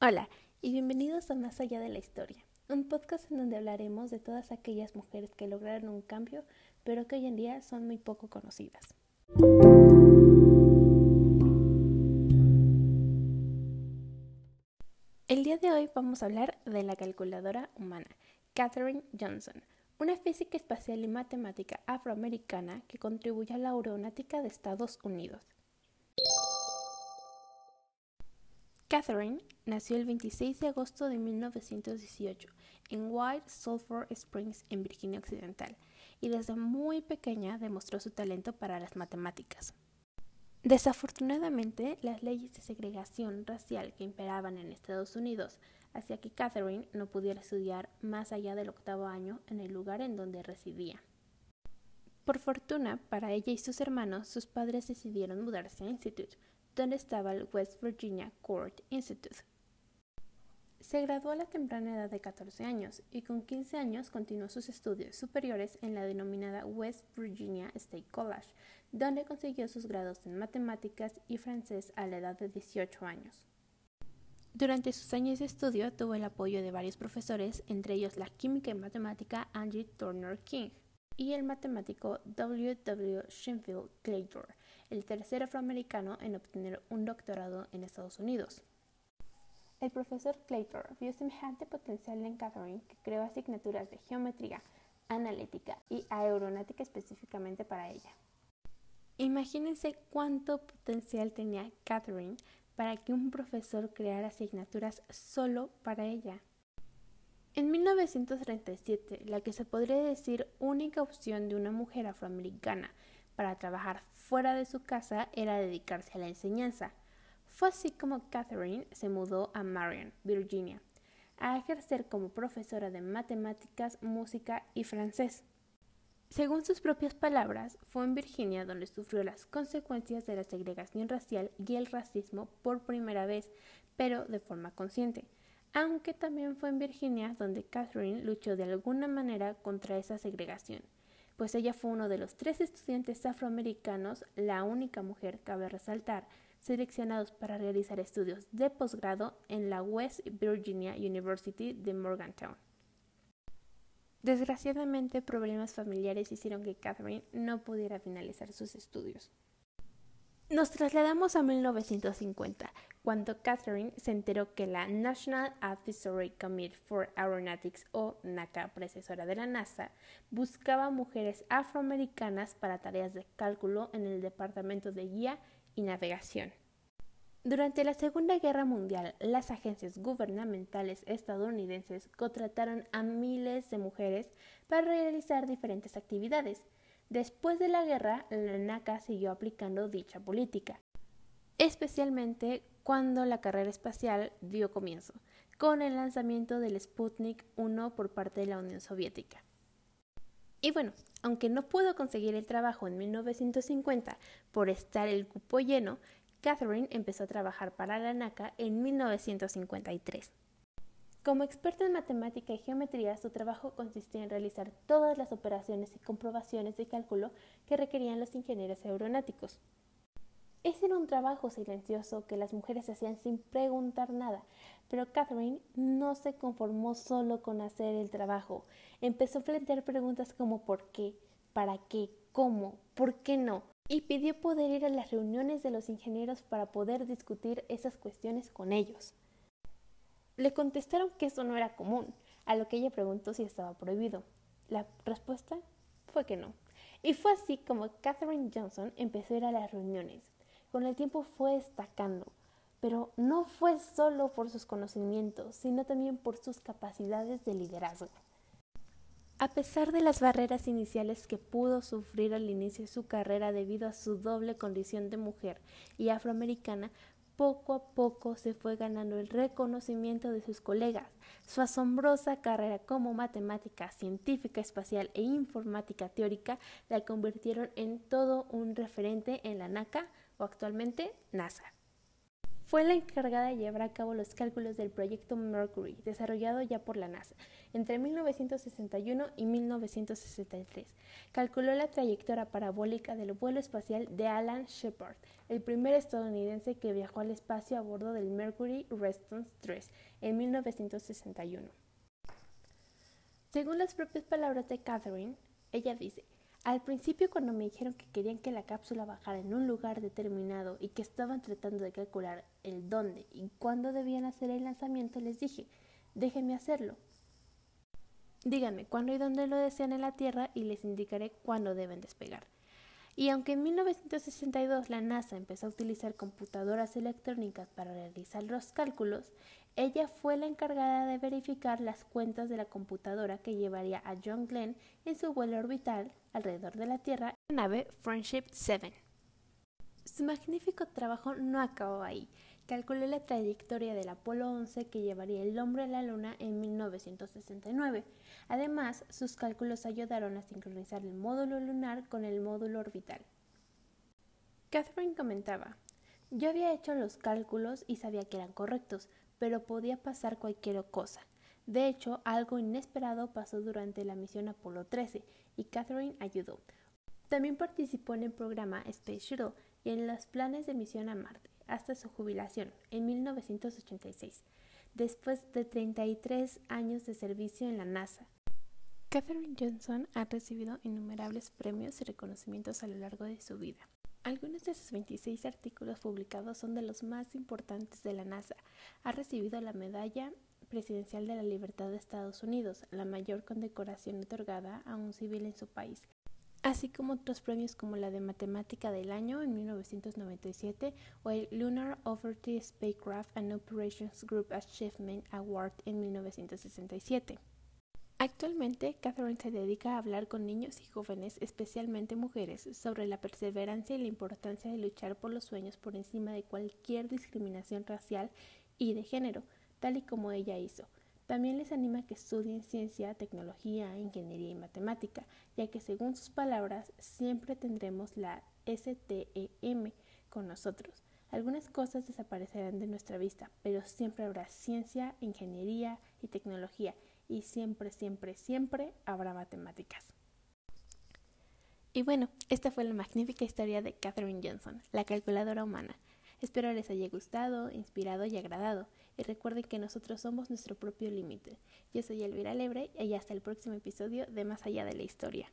Hola y bienvenidos a Más allá de la historia, un podcast en donde hablaremos de todas aquellas mujeres que lograron un cambio, pero que hoy en día son muy poco conocidas. El día de hoy vamos a hablar de la calculadora humana, Katherine Johnson, una física espacial y matemática afroamericana que contribuyó a la aeronáutica de Estados Unidos. Catherine nació el 26 de agosto de 1918 en White Sulphur Springs, en Virginia Occidental, y desde muy pequeña demostró su talento para las matemáticas. Desafortunadamente, las leyes de segregación racial que imperaban en Estados Unidos hacía que Catherine no pudiera estudiar más allá del octavo año en el lugar en donde residía. Por fortuna para ella y sus hermanos, sus padres decidieron mudarse a Institute, donde estaba el West Virginia Court Institute. Se graduó a la temprana edad de 14 años y con 15 años continuó sus estudios superiores en la denominada West Virginia State College, donde consiguió sus grados en matemáticas y francés a la edad de 18 años. Durante sus años de estudio tuvo el apoyo de varios profesores, entre ellos la química y matemática Angie Turner King y el matemático W. W. Shenfield Claytor, el tercer afroamericano en obtener un doctorado en Estados Unidos. El profesor Claytor vio semejante potencial en Catherine que creó asignaturas de geometría, analítica y aeronáutica específicamente para ella. Imagínense cuánto potencial tenía Catherine para que un profesor creara asignaturas solo para ella. En 1937, la que se podría decir única opción de una mujer afroamericana para trabajar fuera de su casa era dedicarse a la enseñanza. Fue así como Catherine se mudó a Marion, Virginia, a ejercer como profesora de matemáticas, música y francés. Según sus propias palabras, fue en Virginia donde sufrió las consecuencias de la segregación racial y el racismo por primera vez, pero de forma consciente, aunque también fue en Virginia donde Catherine luchó de alguna manera contra esa segregación pues ella fue uno de los tres estudiantes afroamericanos, la única mujer, cabe resaltar, seleccionados para realizar estudios de posgrado en la West Virginia University de Morgantown. Desgraciadamente, problemas familiares hicieron que Catherine no pudiera finalizar sus estudios. Nos trasladamos a 1950, cuando Catherine se enteró que la National Advisory Committee for Aeronautics o NACA, predecesora de la NASA, buscaba mujeres afroamericanas para tareas de cálculo en el Departamento de Guía y Navegación. Durante la Segunda Guerra Mundial, las agencias gubernamentales estadounidenses contrataron a miles de mujeres para realizar diferentes actividades, Después de la guerra, la NACA siguió aplicando dicha política, especialmente cuando la carrera espacial dio comienzo, con el lanzamiento del Sputnik 1 por parte de la Unión Soviética. Y bueno, aunque no pudo conseguir el trabajo en 1950 por estar el cupo lleno, Catherine empezó a trabajar para la NACA en 1953. Como experta en matemática y geometría, su trabajo consistía en realizar todas las operaciones y comprobaciones de cálculo que requerían los ingenieros aeronáuticos. Ese era un trabajo silencioso que las mujeres hacían sin preguntar nada, pero Catherine no se conformó solo con hacer el trabajo. Empezó a plantear preguntas como ¿por qué? ¿Para qué? ¿Cómo? ¿Por qué no? Y pidió poder ir a las reuniones de los ingenieros para poder discutir esas cuestiones con ellos. Le contestaron que eso no era común, a lo que ella preguntó si estaba prohibido. La respuesta fue que no. Y fue así como Catherine Johnson empezó a ir a las reuniones. Con el tiempo fue destacando, pero no fue solo por sus conocimientos, sino también por sus capacidades de liderazgo. A pesar de las barreras iniciales que pudo sufrir al inicio de su carrera debido a su doble condición de mujer y afroamericana, poco a poco se fue ganando el reconocimiento de sus colegas. Su asombrosa carrera como matemática, científica espacial e informática teórica la convirtieron en todo un referente en la NACA o actualmente NASA. Fue la encargada de llevar a cabo los cálculos del proyecto Mercury, desarrollado ya por la NASA entre 1961 y 1963. Calculó la trayectoria parabólica del vuelo espacial de Alan Shepard, el primer estadounidense que viajó al espacio a bordo del Mercury Response 3 en 1961. Según las propias palabras de Catherine, ella dice, al principio cuando me dijeron que querían que la cápsula bajara en un lugar determinado y que estaban tratando de calcular el dónde y cuándo debían hacer el lanzamiento, les dije, déjenme hacerlo. Díganme cuándo y dónde lo desean en la Tierra y les indicaré cuándo deben despegar. Y aunque en 1962 la NASA empezó a utilizar computadoras electrónicas para realizar los cálculos, ella fue la encargada de verificar las cuentas de la computadora que llevaría a John Glenn en su vuelo orbital alrededor de la Tierra en la nave Friendship 7. Su magnífico trabajo no acabó ahí. Calculó la trayectoria del Apolo 11 que llevaría el hombre a la Luna en 1969 Además, sus cálculos ayudaron a sincronizar el módulo lunar con el módulo orbital. Catherine comentaba, yo había hecho los cálculos y sabía que eran correctos, pero podía pasar cualquier cosa. De hecho, algo inesperado pasó durante la misión Apolo 13 y Catherine ayudó. También participó en el programa Space Shuttle en los planes de misión a Marte hasta su jubilación en 1986, después de 33 años de servicio en la NASA. Katherine Johnson ha recibido innumerables premios y reconocimientos a lo largo de su vida. Algunos de sus 26 artículos publicados son de los más importantes de la NASA. Ha recibido la Medalla Presidencial de la Libertad de Estados Unidos, la mayor condecoración otorgada a un civil en su país, así como otros premios como la de Matemática del Año en 1997 o el Lunar Overty Spacecraft and Operations Group Achievement Award en 1967. Actualmente, Catherine se dedica a hablar con niños y jóvenes, especialmente mujeres, sobre la perseverancia y la importancia de luchar por los sueños por encima de cualquier discriminación racial y de género, tal y como ella hizo. También les anima a que estudien ciencia, tecnología, ingeniería y matemática, ya que según sus palabras siempre tendremos la STEM con nosotros. Algunas cosas desaparecerán de nuestra vista, pero siempre habrá ciencia, ingeniería y tecnología y siempre, siempre, siempre habrá matemáticas. Y bueno, esta fue la magnífica historia de Katherine Johnson, la calculadora humana. Espero les haya gustado, inspirado y agradado. Y recuerden que nosotros somos nuestro propio límite. Yo soy Elvira Lebre y hasta el próximo episodio de Más allá de la historia.